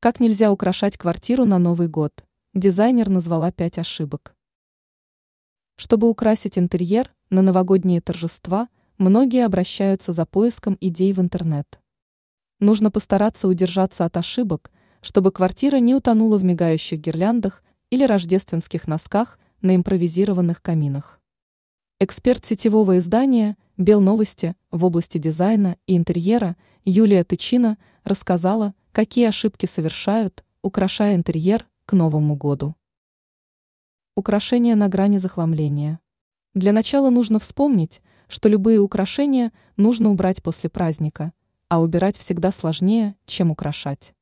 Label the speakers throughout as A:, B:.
A: Как нельзя украшать квартиру на Новый год? Дизайнер назвала пять ошибок. Чтобы украсить интерьер на новогодние торжества, многие обращаются за поиском идей в интернет. Нужно постараться удержаться от ошибок, чтобы квартира не утонула в мигающих гирляндах или рождественских носках на импровизированных каминах. Эксперт сетевого издания «Белновости» в области дизайна и интерьера Юлия Тычина рассказала, какие ошибки совершают, украшая интерьер к Новому году. Украшения на грани захламления. Для начала нужно вспомнить, что любые украшения нужно убрать после праздника, а убирать всегда сложнее, чем украшать.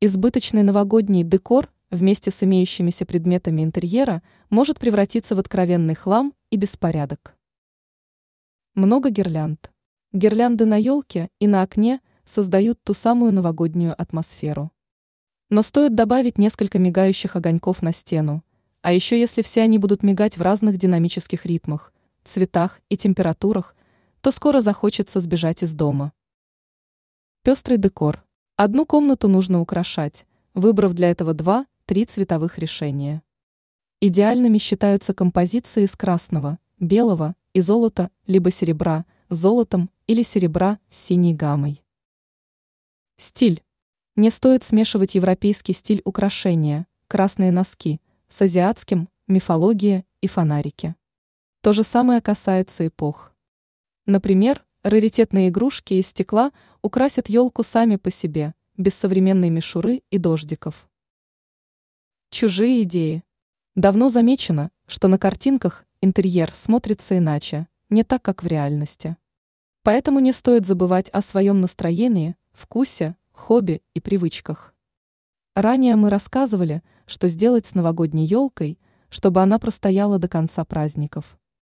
A: Избыточный новогодний декор вместе с имеющимися предметами интерьера может превратиться в откровенный хлам и беспорядок. Много гирлянд. Гирлянды на елке и на окне создают ту самую новогоднюю атмосферу. Но стоит добавить несколько мигающих огоньков на стену, а еще если все они будут мигать в разных динамических ритмах, цветах и температурах, то скоро захочется сбежать из дома. Пестрый декор. Одну комнату нужно украшать, выбрав для этого два-три цветовых решения. Идеальными считаются композиции из красного, белого и золота, либо серебра, золотом или серебра с синей гаммой. Стиль. Не стоит смешивать европейский стиль украшения, красные носки, с азиатским, мифология и фонарики. То же самое касается эпох. Например, раритетные игрушки из стекла украсят елку сами по себе, без современной мишуры и дождиков. Чужие идеи. Давно замечено, что на картинках интерьер смотрится иначе, не так, как в реальности. Поэтому не стоит забывать о своем настроении, вкусе, хобби и привычках. Ранее мы рассказывали, что сделать с новогодней елкой, чтобы она простояла до конца праздников.